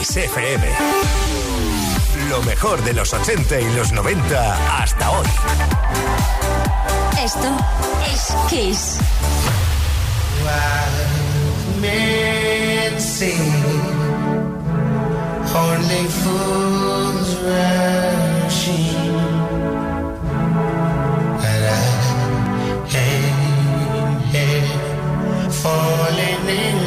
Kiss FM. Lo mejor de los 80 y los 90 hasta hoy. Esto es Kiss. only fools rushing, but I ain't here falling in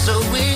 So it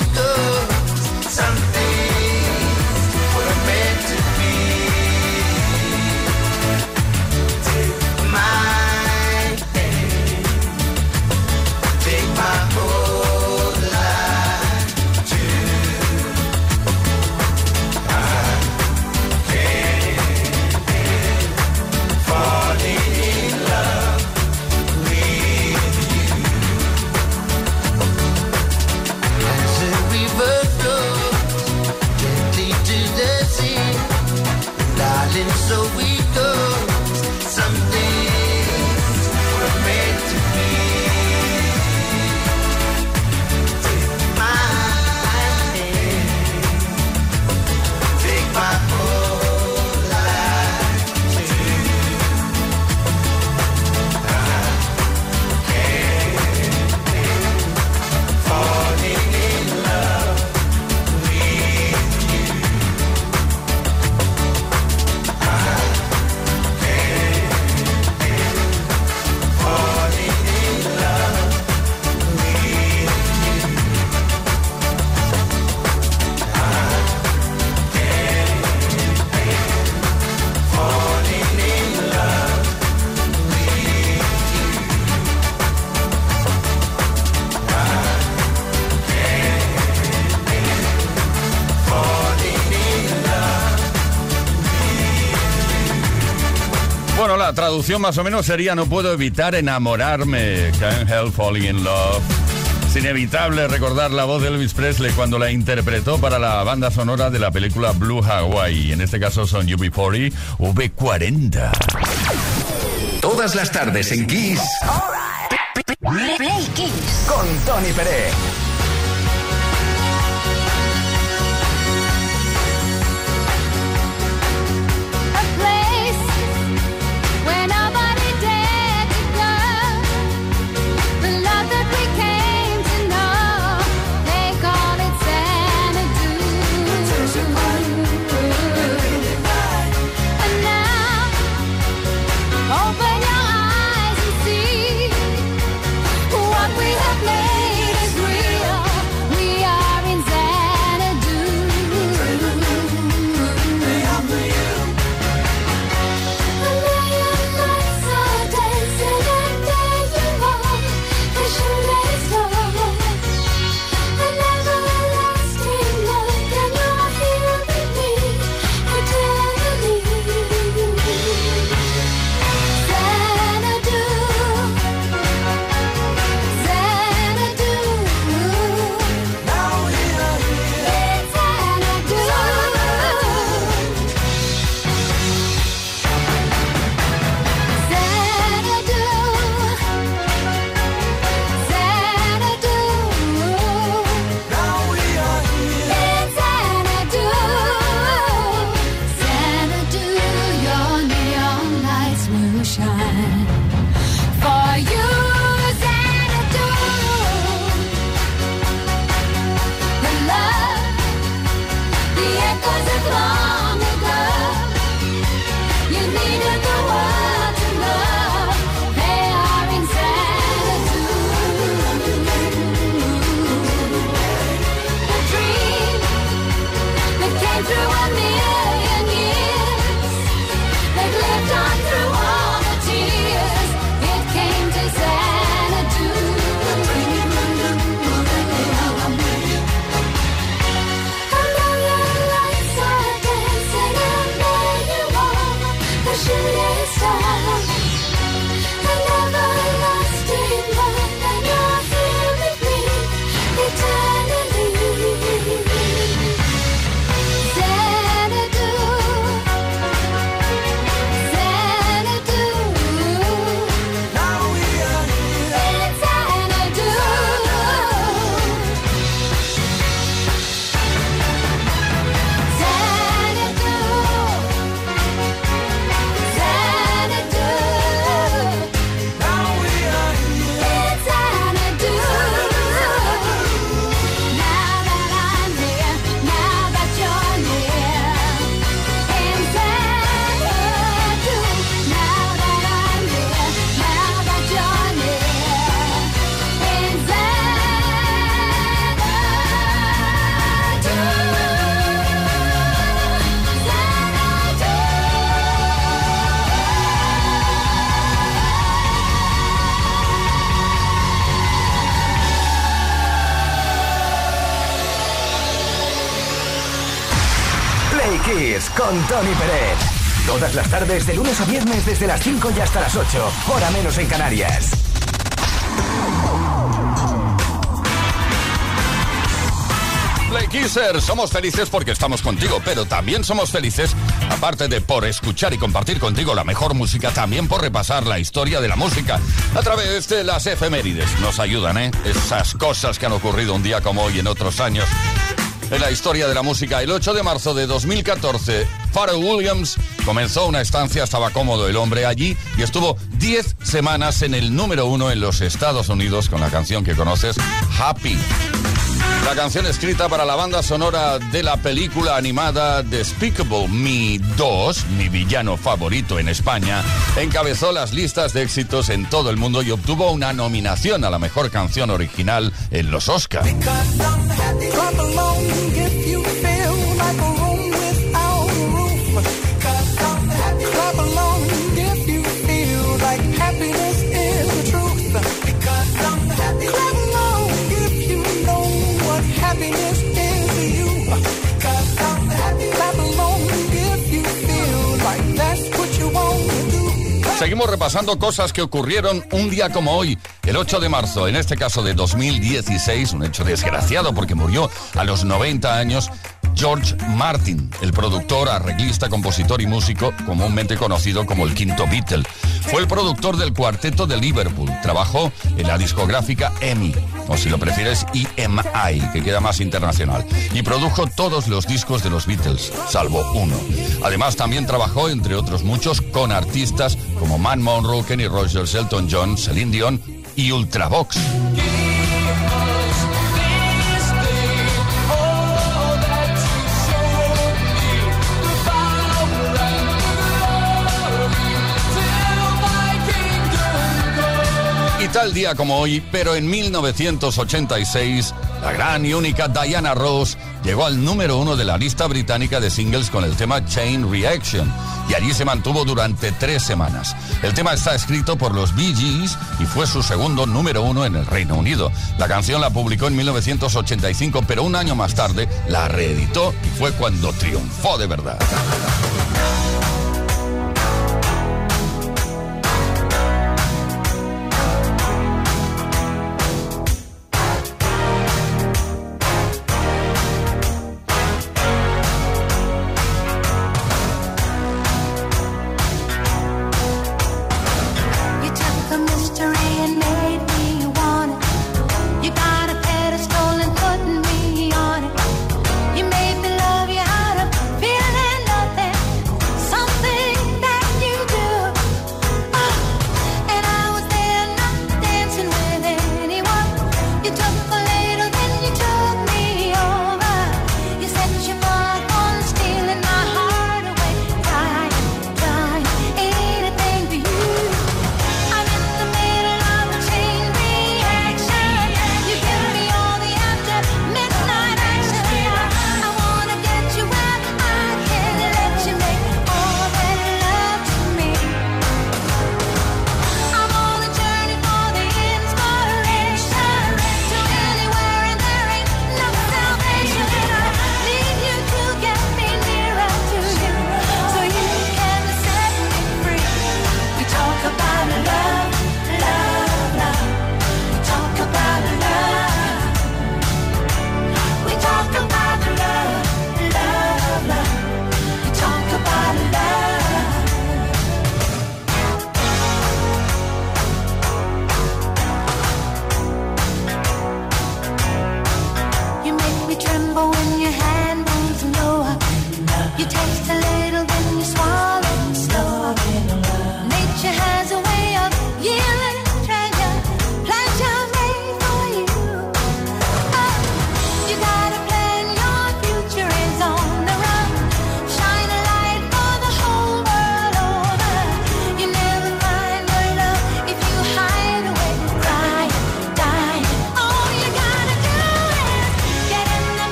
la traducción más o menos sería no puedo evitar enamorarme. Can't help falling in love. Es inevitable recordar la voz de Elvis Presley cuando la interpretó para la banda sonora de la película Blue Hawaii. En este caso son UB40 V40. Todas las tardes en Kiss Play Kiss. con Tony Pérez. Tony Pérez. Todas las tardes, de lunes a viernes, desde las 5 y hasta las 8. Hora menos en Canarias. Play Kisser, somos felices porque estamos contigo, pero también somos felices, aparte de por escuchar y compartir contigo la mejor música, también por repasar la historia de la música a través de las efemérides. Nos ayudan, ¿eh? Esas cosas que han ocurrido un día como hoy en otros años. En la historia de la música, el 8 de marzo de 2014, Pharrell Williams comenzó una estancia, estaba cómodo el hombre allí y estuvo 10 semanas en el número uno en los Estados Unidos con la canción que conoces, Happy. La canción escrita para la banda sonora de la película animada Despicable Me 2, mi villano favorito en España, encabezó las listas de éxitos en todo el mundo y obtuvo una nominación a la mejor canción original en los Oscars. Seguimos repasando cosas que ocurrieron un día como hoy, el 8 de marzo, en este caso de 2016, un hecho desgraciado porque murió a los 90 años. George Martin, el productor, arreglista, compositor y músico, comúnmente conocido como el quinto Beatle. Fue el productor del cuarteto de Liverpool. Trabajó en la discográfica EMI, o si lo prefieres, EMI, que queda más internacional. Y produjo todos los discos de los Beatles, salvo uno. Además, también trabajó, entre otros muchos, con artistas como Man Monroe, Kenny Rogers, Elton John, Celine Dion y Ultravox. Tal día como hoy, pero en 1986, la gran y única Diana Ross llegó al número uno de la lista británica de singles con el tema Chain Reaction. Y allí se mantuvo durante tres semanas. El tema está escrito por los Bee Gees y fue su segundo número uno en el Reino Unido. La canción la publicó en 1985, pero un año más tarde la reeditó y fue cuando triunfó de verdad.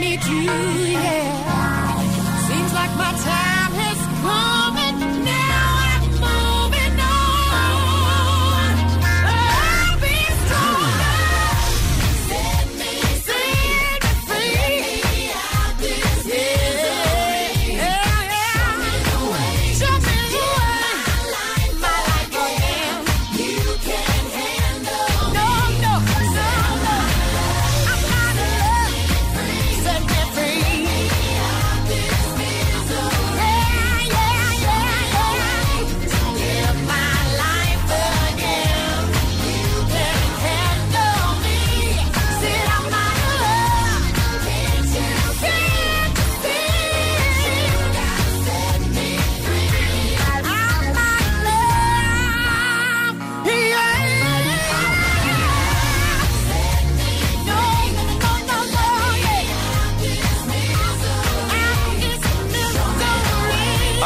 Gotten over me. Yeah. Seems like my time has come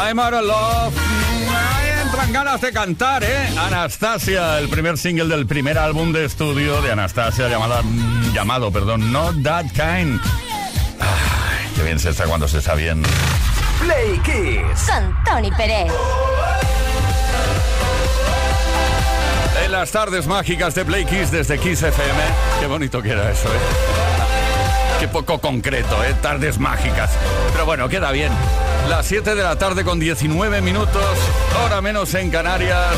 I'm out of love. Ahí entran ganas de cantar, ¿eh? Anastasia, el primer single del primer álbum de estudio de Anastasia llamada, llamado, perdón, Not That Kind. Ay, qué bien se está cuando se está bien. Play Kiss. Con Tony Pérez. En las tardes mágicas de Play Kiss desde Kiss FM. Qué bonito que era eso, ¿eh? Poco concreto, ¿eh? Tardes mágicas. Pero bueno, queda bien. Las 7 de la tarde con 19 minutos, hora menos en Canarias,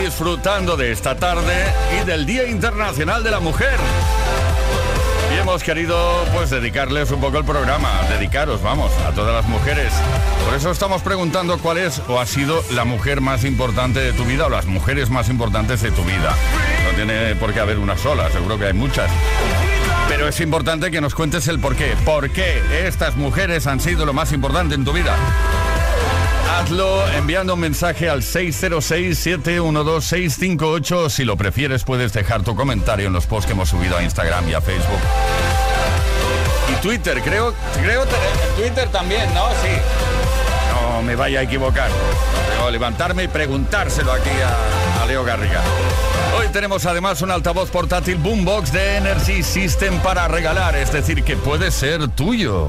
disfrutando de esta tarde y del Día Internacional de la Mujer. Y hemos querido pues dedicarles un poco el programa, dedicaros, vamos, a todas las mujeres. Por eso estamos preguntando cuál es o ha sido la mujer más importante de tu vida o las mujeres más importantes de tu vida. No tiene por qué haber una sola, seguro que hay muchas. Pero es importante que nos cuentes el por qué. ¿Por qué estas mujeres han sido lo más importante en tu vida? Hazlo enviando un mensaje al 606-712-658. Si lo prefieres, puedes dejar tu comentario en los posts que hemos subido a Instagram y a Facebook. Y Twitter, creo, creo Twitter también, ¿no? Sí. No me vaya a equivocar. Debo levantarme y preguntárselo aquí a, a Leo Garriga. Hoy tenemos además un altavoz portátil Boombox de Energy System para regalar, es decir, que puede ser tuyo.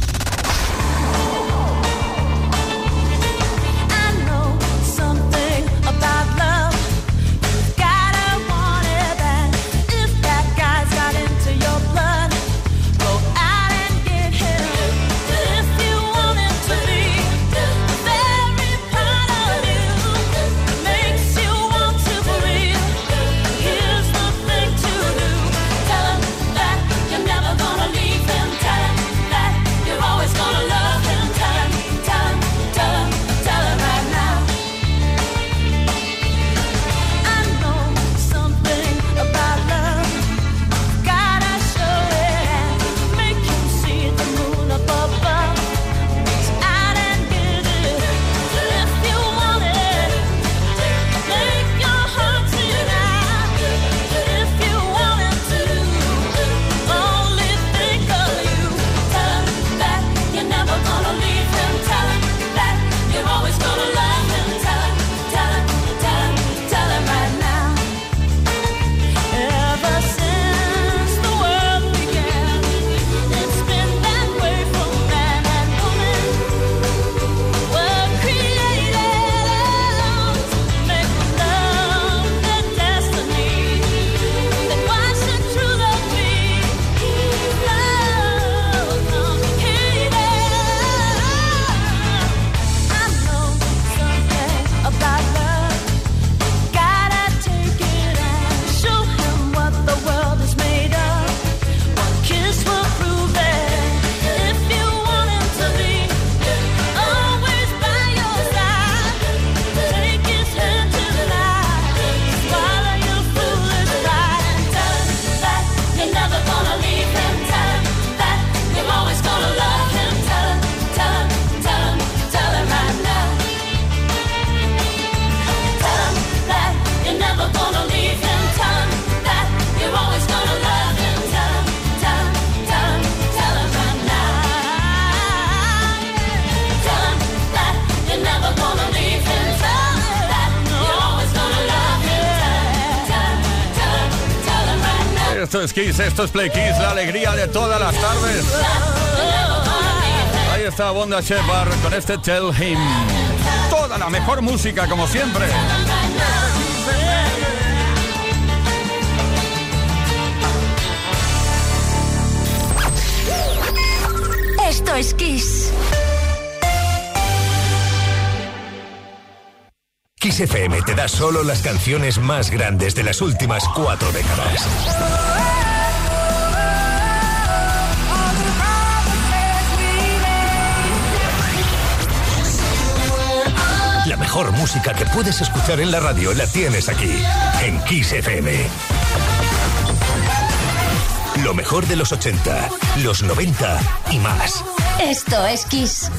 Esto es Play Kiss, la alegría de todas las tardes. Ahí está Bonda Shepard con este Tell Him. Toda la mejor música, como siempre. Esto es Kiss. Kiss FM te da solo las canciones más grandes de las últimas cuatro décadas. La mejor música que puedes escuchar en la radio la tienes aquí, en Kiss FM. Lo mejor de los 80, los 90 y más. Esto es Kiss.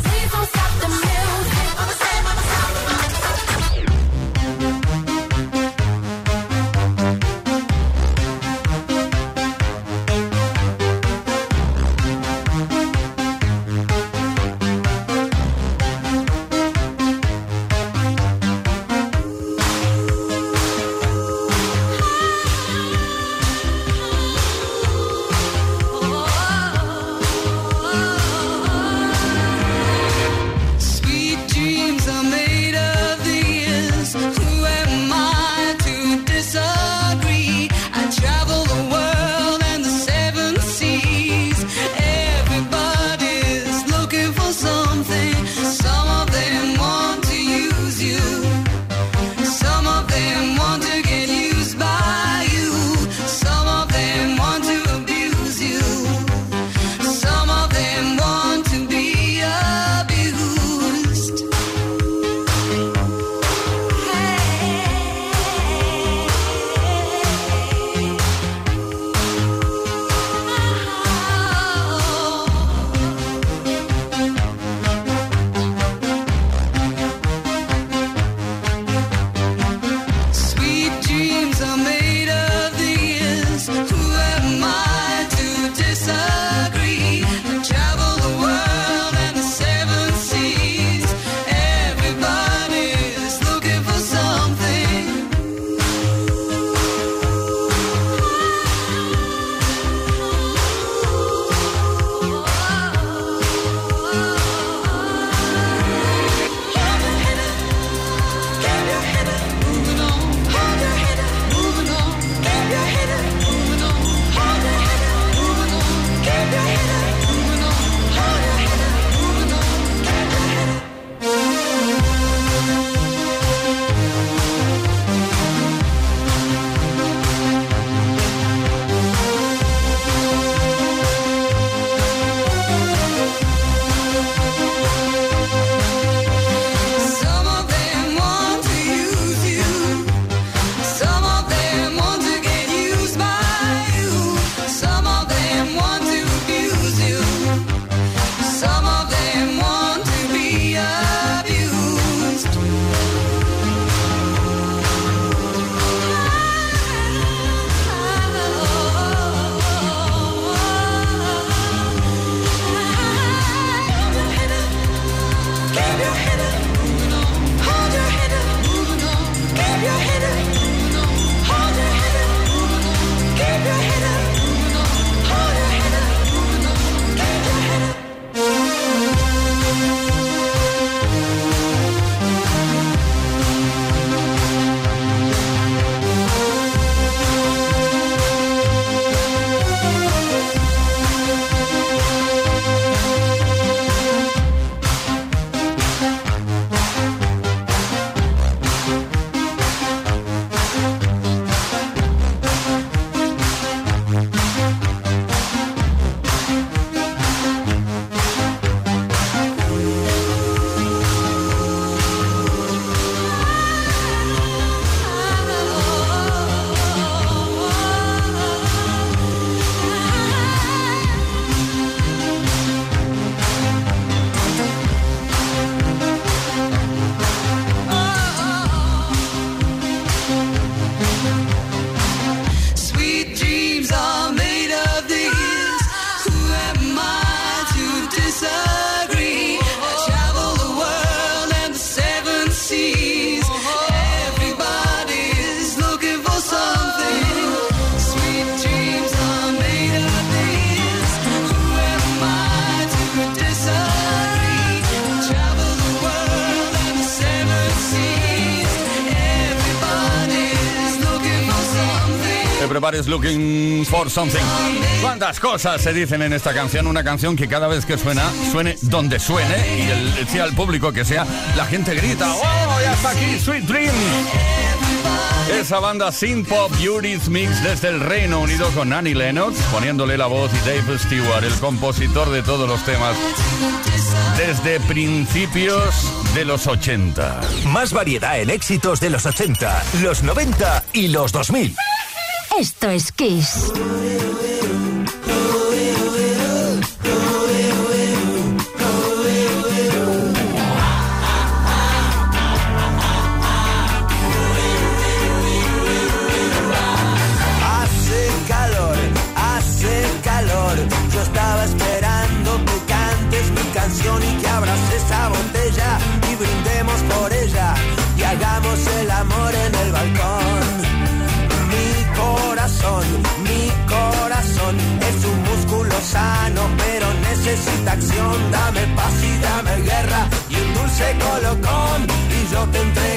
Everybody's looking for something. ¿Cuántas cosas se dicen en esta canción? Una canción que cada vez que suena, suene donde suene y el, sea el público que sea, la gente grita, ¡Oh, ya está aquí Sweet Dream! Esa banda Synth Pop Beauties Mix desde el Reino Unido con Annie Lennox, poniéndole la voz y Dave Stewart, el compositor de todos los temas, desde principios de los 80. Más variedad en éxitos de los 80, los 90 y los 2000. Esto es Kiss. Dame paz y dame guerra y un dulce colocón y yo te entregaré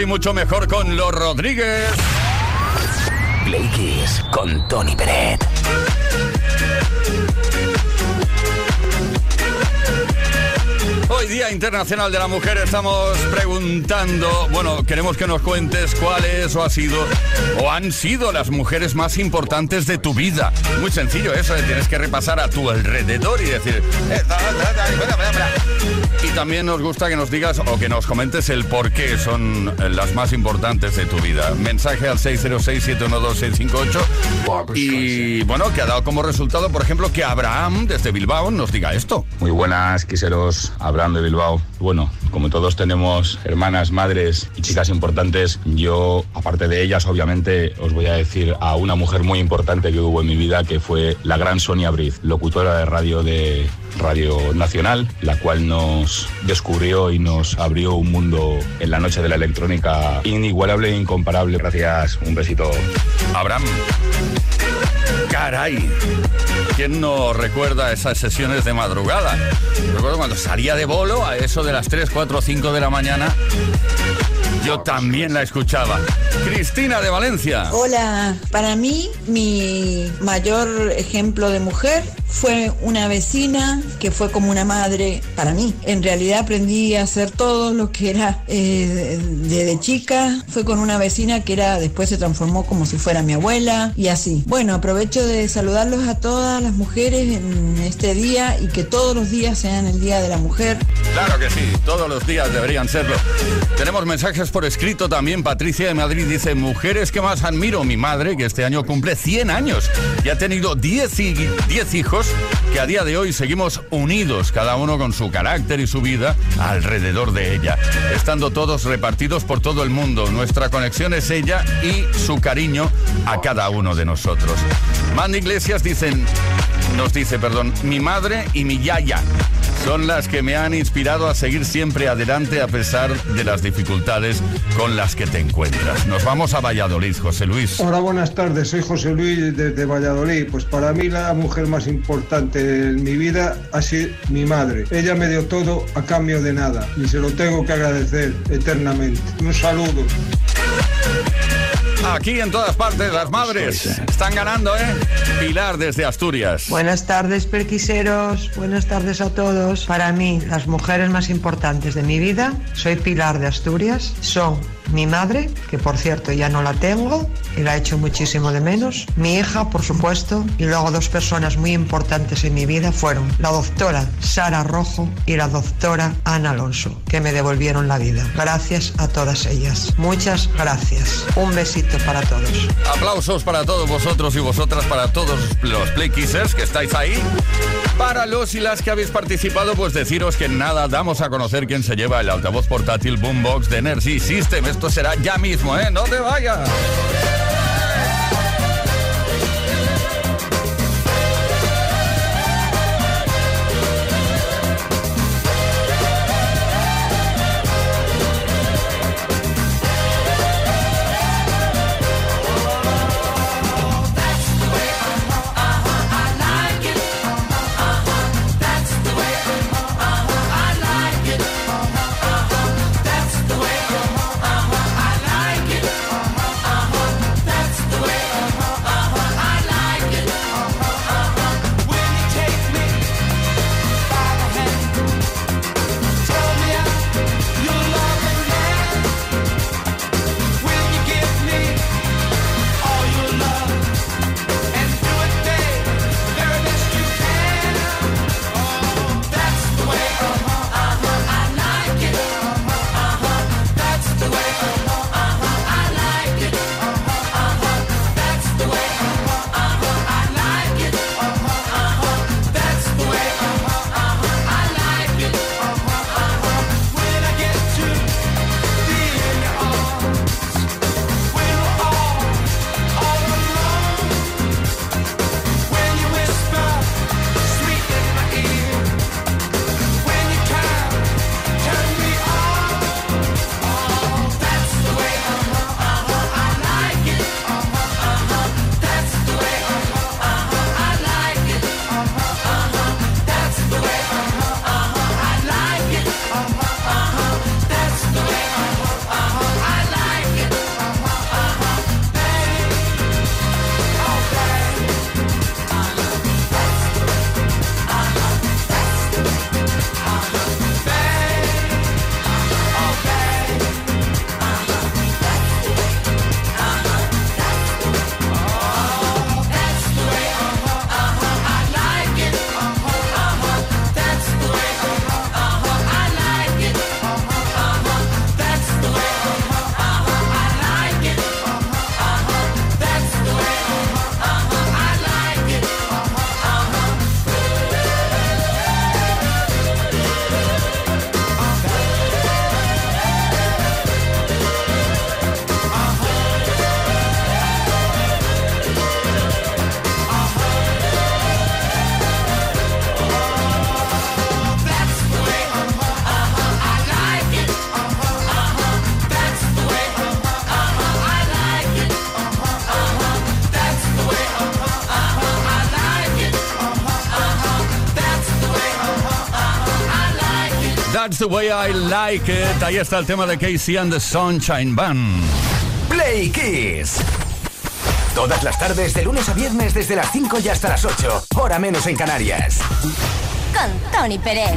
Sí, mucho mejor con los Rodríguez. Play con Tony Peret. Hoy Día Internacional de la Mujer estamos preguntando, bueno, queremos que nos cuentes cuál es o ha sido o han sido las mujeres más importantes de tu vida. Muy sencillo eso, ¿eh? tienes que repasar a tu alrededor y decir... eh. Y también nos gusta que nos digas o que nos comentes el por qué son eh, las más importantes de tu vida. Mensaje al 606-712-658 y bueno, que ha dado como resultado, por ejemplo, que Abraham desde Bilbao nos diga esto. Muy buenas, quiseros, de Bilbao. Bueno, como todos tenemos hermanas, madres y chicas importantes, yo, aparte de ellas, obviamente, os voy a decir a una mujer muy importante que hubo en mi vida, que fue la gran Sonia Briz, locutora de radio de Radio Nacional, la cual nos descubrió y nos abrió un mundo en la noche de la electrónica inigualable e incomparable. Gracias, un besito. Abraham. Caray. ¿Quién no recuerda esas sesiones de madrugada? Recuerdo cuando salía de bolo a eso de las 3, 4, 5 de la mañana. Yo también la escuchaba. Cristina de Valencia. Hola, para mí mi mayor ejemplo de mujer fue una vecina que fue como una madre para mí. En realidad aprendí a hacer todo lo que era eh, desde chica. Fue con una vecina que era después se transformó como si fuera mi abuela y así. Bueno, aprovecho de saludarlos a todas las mujeres en este día y que todos los días sean el Día de la Mujer. Claro que sí, todos los días deberían serlo. Tenemos mensajes por escrito también. Patricia de Madrid dice, mujeres que más admiro, mi madre, que este año cumple 100 años y ha tenido 10, y- 10 hijos que a día de hoy seguimos unidos, cada uno con su carácter y su vida alrededor de ella, estando todos repartidos por todo el mundo. Nuestra conexión es ella y su cariño a cada uno de nosotros. Mandy Iglesias dicen, nos dice, perdón, mi madre y mi yaya son las que me han inspirado a seguir siempre adelante a pesar de las dificultades con las que te encuentras. Nos vamos a Valladolid, José Luis. Hola, buenas tardes. Soy José Luis desde Valladolid. Pues para mí la mujer más importante en mi vida ha sido mi madre. Ella me dio todo a cambio de nada y se lo tengo que agradecer eternamente. Un saludo. Aquí en todas partes las madres están ganando, ¿eh? Pilar desde Asturias. Buenas tardes, perquiseros. Buenas tardes a todos. Para mí, las mujeres más importantes de mi vida, soy Pilar de Asturias, son mi madre, que por cierto ya no la tengo y la echo muchísimo de menos, mi hija, por supuesto, y luego dos personas muy importantes en mi vida fueron la doctora Sara Rojo y la doctora Ana Alonso, que me devolvieron la vida. Gracias a todas ellas. Muchas gracias. Un besito para todos. Aplausos para todos vosotros y vosotras, para todos los Play Kissers que estáis ahí. Para los y las que habéis participado, pues deciros que nada damos a conocer quién se lleva el altavoz portátil Boombox de Energy System. Esto será ya mismo, ¿eh? No te vayas. The way I like it. Ahí está el tema de Casey and the Sunshine Band. Play Kiss. Todas las tardes, de lunes a viernes, desde las 5 y hasta las 8. Hora menos en Canarias. Con Tony Pérez.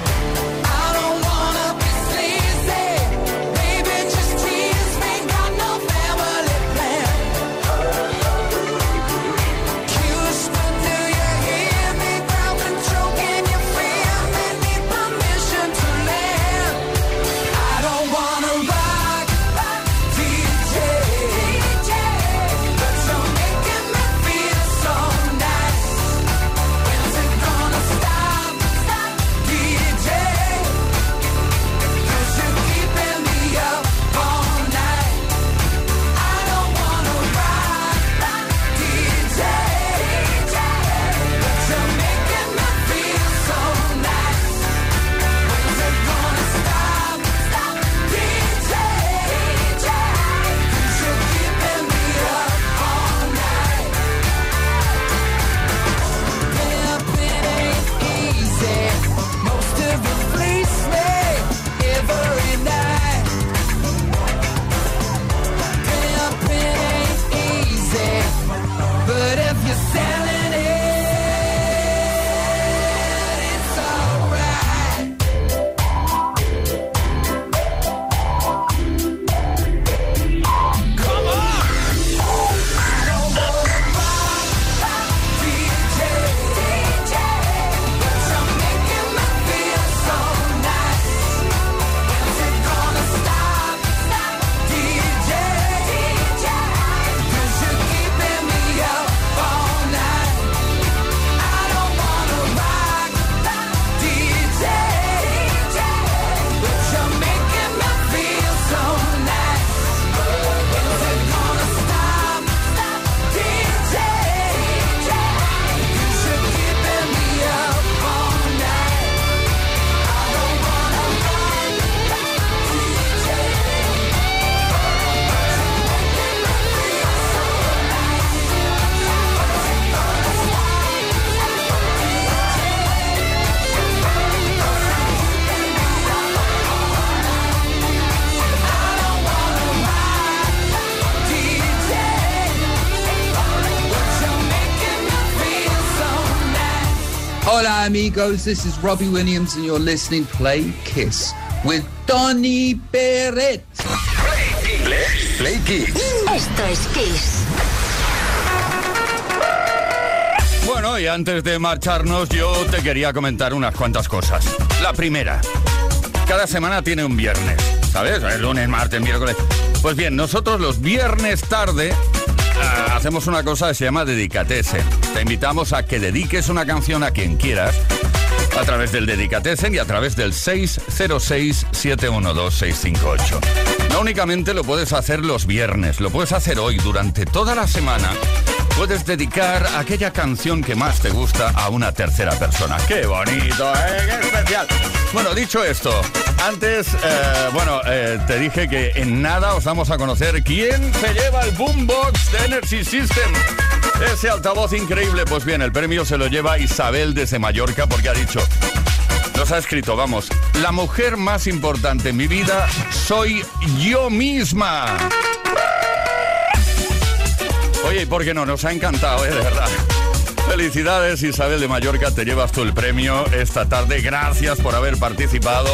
This is Robbie Williams and you're listening Play Kiss with Donny Barrett. Play Kiss. Esto es Kiss. Bueno, y antes de marcharnos, yo te quería comentar unas cuantas cosas. La primera, cada semana tiene un viernes, ¿sabes? El lunes, martes, miércoles. Pues bien, nosotros los viernes tarde ah, hacemos una cosa que se llama Dedicatesen. Te invitamos a que dediques una canción a quien quieras través del Dedicatesen y a través del 606-712-658. No únicamente lo puedes hacer los viernes, lo puedes hacer hoy, durante toda la semana. puedes dedicar aquella canción que más te gusta a una tercera persona. ¡Qué bonito, eh! ¡Qué especial! Bueno, dicho esto, antes, eh, bueno, eh, te dije que en nada os vamos a conocer quién se lleva el boombox de Energy System. Ese altavoz increíble, pues bien, el premio se lo lleva Isabel desde Mallorca porque ha dicho, nos ha escrito, vamos, la mujer más importante en mi vida soy yo misma. Oye, ¿y por qué no? Nos ha encantado, ¿eh? De verdad. Felicidades Isabel de Mallorca, te llevas tú el premio esta tarde. Gracias por haber participado.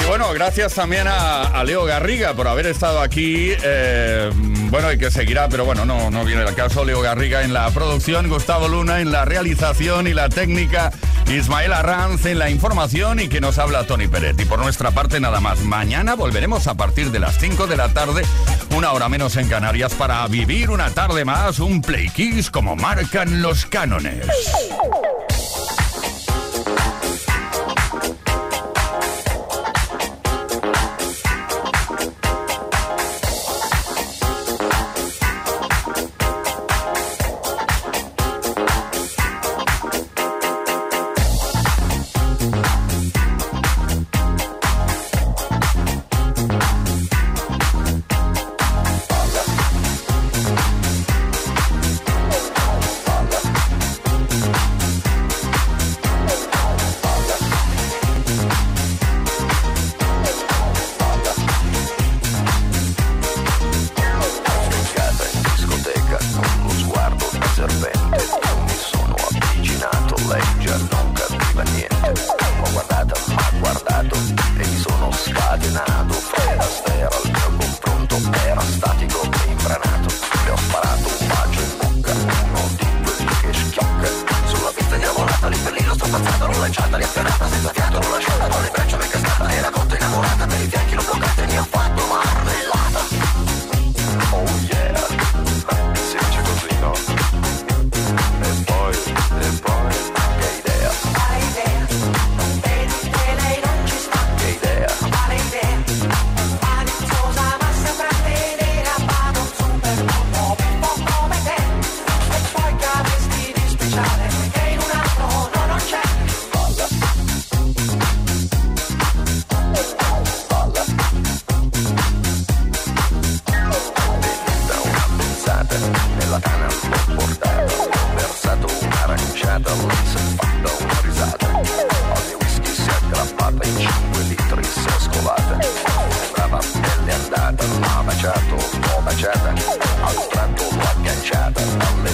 Y bueno, gracias también a, a Leo Garriga por haber estado aquí. eh, bueno, y que seguirá, pero bueno, no, no viene el caso. Leo Garriga en la producción, Gustavo Luna en la realización y la técnica, Ismael Arranz en la información y que nos habla Tony Pérez. Y por nuestra parte nada más. Mañana volveremos a partir de las 5 de la tarde, una hora menos en Canarias, para vivir una tarde más, un Play Kiss como marcan los cánones.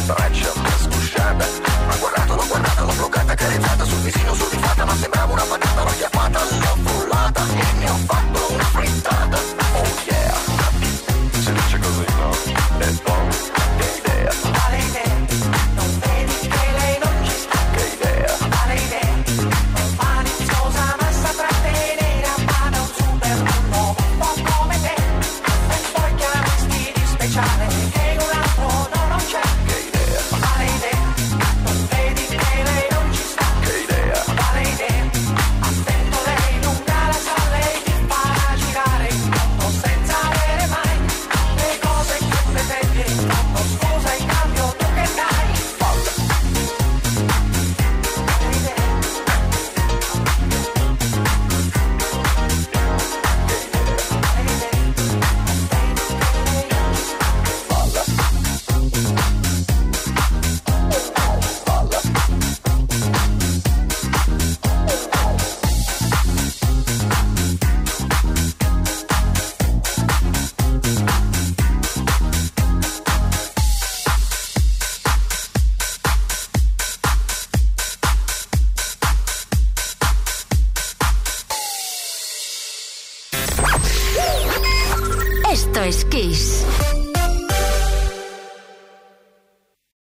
Nigel.